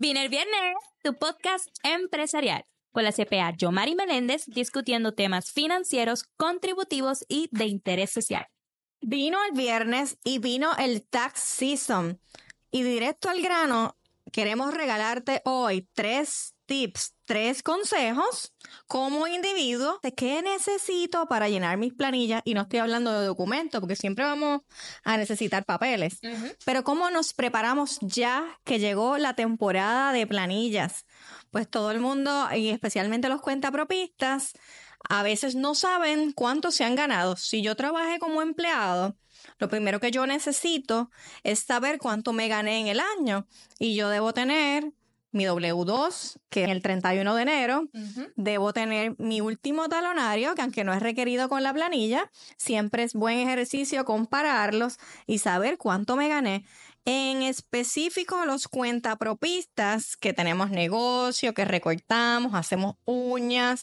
Vine el viernes, tu podcast empresarial, con la CPA Yomari Meléndez discutiendo temas financieros, contributivos y de interés social. Vino el viernes y vino el tax season. Y directo al grano, queremos regalarte hoy tres tips, tres consejos como individuo de qué necesito para llenar mis planillas. Y no estoy hablando de documentos, porque siempre vamos a necesitar papeles. Pero cómo nos preparamos ya que llegó la temporada de planillas. Pues todo el mundo, y especialmente los cuentapropistas, a veces no saben cuánto se han ganado. Si yo trabajé como empleado, lo primero que yo necesito es saber cuánto me gané en el año y yo debo tener mi W2, que en el 31 de enero debo tener mi último talonario, que aunque no es requerido con la planilla, siempre es buen ejercicio compararlos y saber cuánto me gané. En específico, los cuentapropistas que tenemos negocio, que recortamos, hacemos uñas,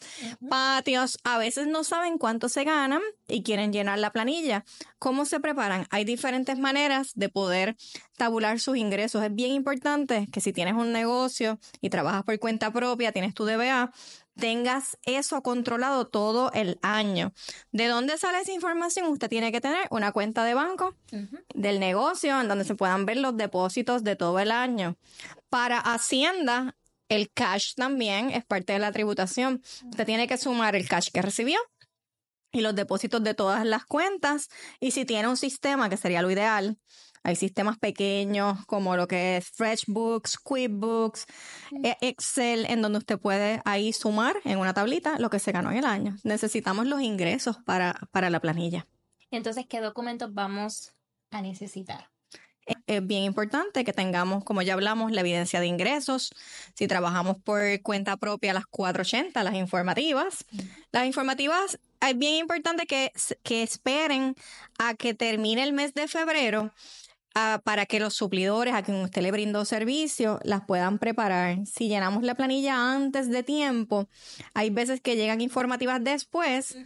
patios, a veces no saben cuánto se ganan y quieren llenar la planilla. ¿Cómo se preparan? Hay diferentes maneras de poder tabular sus ingresos. Es bien importante que si tienes un negocio y trabajas por cuenta propia, tienes tu DBA, tengas eso controlado todo el año. ¿De dónde sale esa información? Usted tiene que tener una cuenta de banco del negocio en donde se puedan ver los depósitos de todo el año. Para Hacienda, el cash también es parte de la tributación. Usted tiene que sumar el cash que recibió y los depósitos de todas las cuentas. Y si tiene un sistema, que sería lo ideal, hay sistemas pequeños como lo que es FreshBooks, QuickBooks, eh, Excel, en donde usted puede ahí sumar en una tablita lo que se ganó en el año. Necesitamos los ingresos para, para la planilla. Entonces, ¿qué documentos vamos a necesitar? Es bien importante que tengamos, como ya hablamos, la evidencia de ingresos. Si trabajamos por cuenta propia, las 480, las informativas. Las informativas, es bien importante que, que esperen a que termine el mes de febrero para que los suplidores a quien usted le brindó servicio las puedan preparar. Si llenamos la planilla antes de tiempo, hay veces que llegan informativas después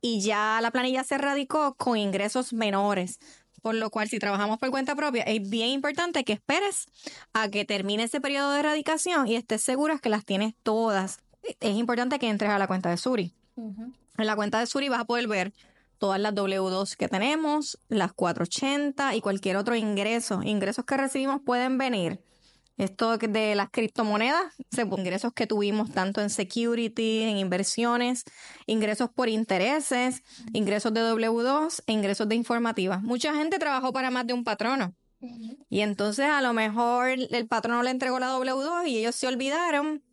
y ya la planilla se radicó con ingresos menores. Por lo cual, si trabajamos por cuenta propia, es bien importante que esperes a que termine ese periodo de erradicación y estés segura que las tienes todas. Es importante que entres a la cuenta de Suri. En la cuenta de Suri vas a poder ver todas las W2 que tenemos, las 480 y cualquier otro ingreso. Ingresos que recibimos pueden venir. Esto de las criptomonedas, ingresos que tuvimos tanto en security, en inversiones, ingresos por intereses, ingresos de W2 e ingresos de informativas. Mucha gente trabajó para más de un patrono. Y entonces a lo mejor el patrono le entregó la W2 y ellos se olvidaron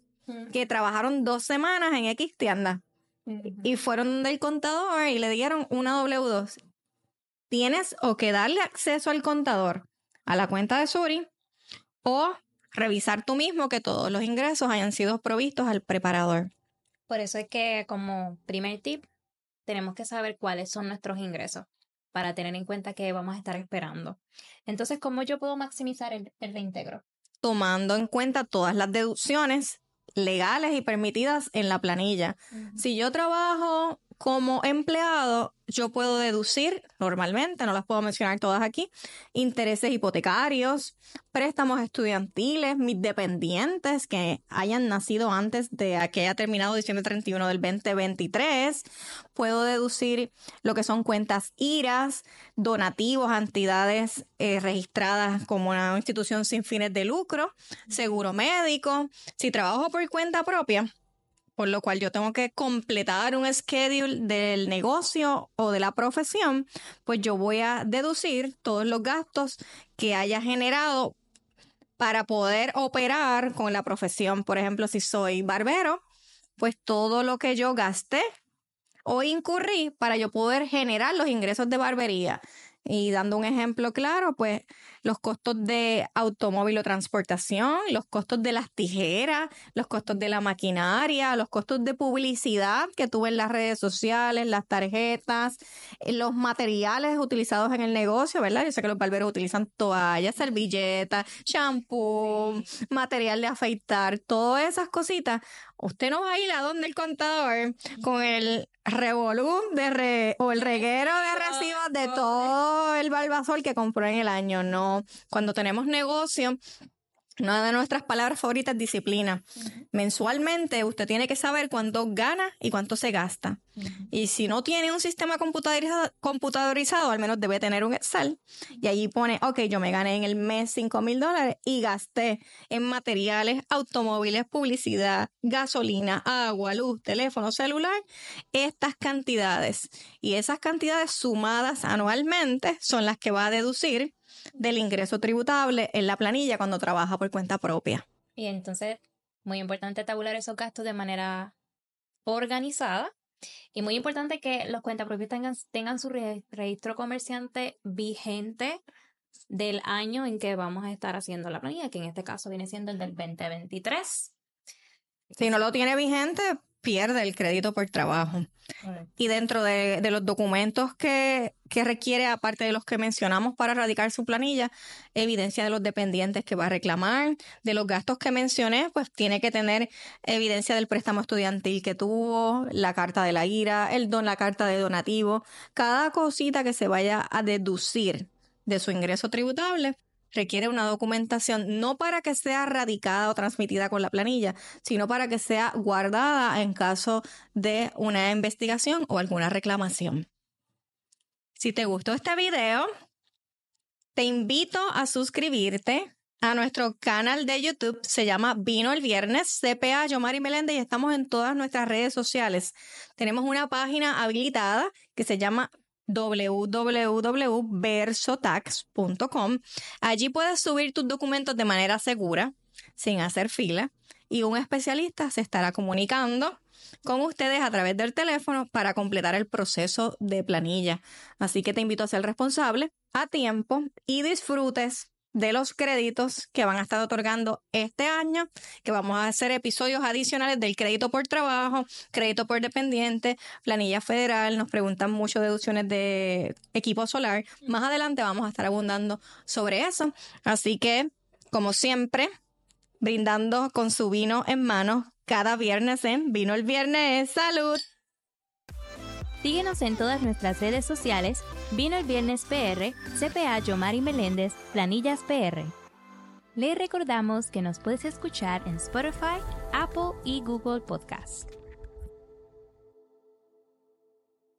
que trabajaron dos semanas en X tienda. Y fueron del contador y le dieron una W2. Tienes o que darle acceso al contador a la cuenta de Suri o revisar tú mismo que todos los ingresos hayan sido provistos al preparador. Por eso es que como primer tip tenemos que saber cuáles son nuestros ingresos para tener en cuenta que vamos a estar esperando. Entonces, ¿cómo yo puedo maximizar el, el reintegro? Tomando en cuenta todas las deducciones legales y permitidas en la planilla. Si yo trabajo como empleado, yo puedo deducir normalmente, no las puedo mencionar todas aquí, intereses hipotecarios, préstamos estudiantiles, mis dependientes que hayan nacido antes de que haya terminado diciembre 31 del 2023. Puedo deducir lo que son cuentas IRAS, donativos a entidades eh, registradas como una institución sin fines de lucro, seguro médico. Si trabajo por cuenta propia, por lo cual yo tengo que completar un schedule del negocio o de la profesión, pues yo voy a deducir todos los gastos que haya generado para poder operar con la profesión. Por ejemplo, si soy barbero, pues todo lo que yo gasté o incurrí para yo poder generar los ingresos de barbería. Y dando un ejemplo claro, pues los costos de automóvil o transportación, los costos de las tijeras, los costos de la maquinaria, los costos de publicidad que tuve en las redes sociales, las tarjetas, eh, los materiales utilizados en el negocio, ¿verdad? Yo sé que los barberos utilizan toallas, servilletas, shampoo, material de afeitar, todas esas cositas. Usted no va a ir a donde el contador con el revolú de o el reguero de recibos de todo el barbasol que compró en el año. No, cuando tenemos negocio, Una de nuestras palabras favoritas, disciplina. Mensualmente usted tiene que saber cuánto gana y cuánto se gasta. Y si no tiene un sistema computadorizado, computadorizado, al menos debe tener un Excel. Y allí pone, ok, yo me gané en el mes 5 mil dólares y gasté en materiales, automóviles, publicidad, gasolina, agua, luz, teléfono celular, estas cantidades. Y esas cantidades sumadas anualmente son las que va a deducir del ingreso tributable en la planilla cuando trabaja por cuenta propia. Y entonces, muy importante tabular esos gastos de manera organizada. Y muy importante que los cuentapropios tengan, tengan su registro comerciante vigente del año en que vamos a estar haciendo la planilla, que en este caso viene siendo el del 2023. Si no lo tiene vigente, pierde el crédito por trabajo. Y dentro de, los documentos que, que, requiere, aparte de los que mencionamos para radicar su planilla, evidencia de los dependientes que va a reclamar, de los gastos que mencioné, pues tiene que tener evidencia del préstamo estudiantil que tuvo, la carta de la IRA, el don, la carta de donativo, cada cosita que se vaya a deducir de su ingreso tributable requiere una documentación no para que sea radicada o transmitida con la planilla, sino para que sea guardada en caso de una investigación o alguna reclamación. Si te gustó este video, te invito a suscribirte a nuestro canal de YouTube. Se llama Vino el Viernes, CPA Yomari Meléndez y estamos en todas nuestras redes sociales. Tenemos una página habilitada que se llama www.versotax.com. Allí puedes subir tus documentos de manera segura, sin hacer fila, y un especialista se estará comunicando con ustedes a través del teléfono para completar el proceso de planilla. Así que te invito a ser responsable a tiempo y disfrutes de los créditos que van a estar otorgando este año, que vamos a hacer episodios adicionales del crédito por trabajo, crédito por dependiente, planilla federal, nos preguntan mucho deducciones de equipo solar. Más adelante vamos a estar abundando sobre eso. Así que, como siempre, brindando con su vino en mano cada viernes en Vino el Viernes. ¡Salud! Síguenos en todas nuestras redes sociales, Vino el Viernes PR, CPA Yomari Meléndez, Planillas PR. Le recordamos que nos puedes escuchar en Spotify, Apple y Google Podcast.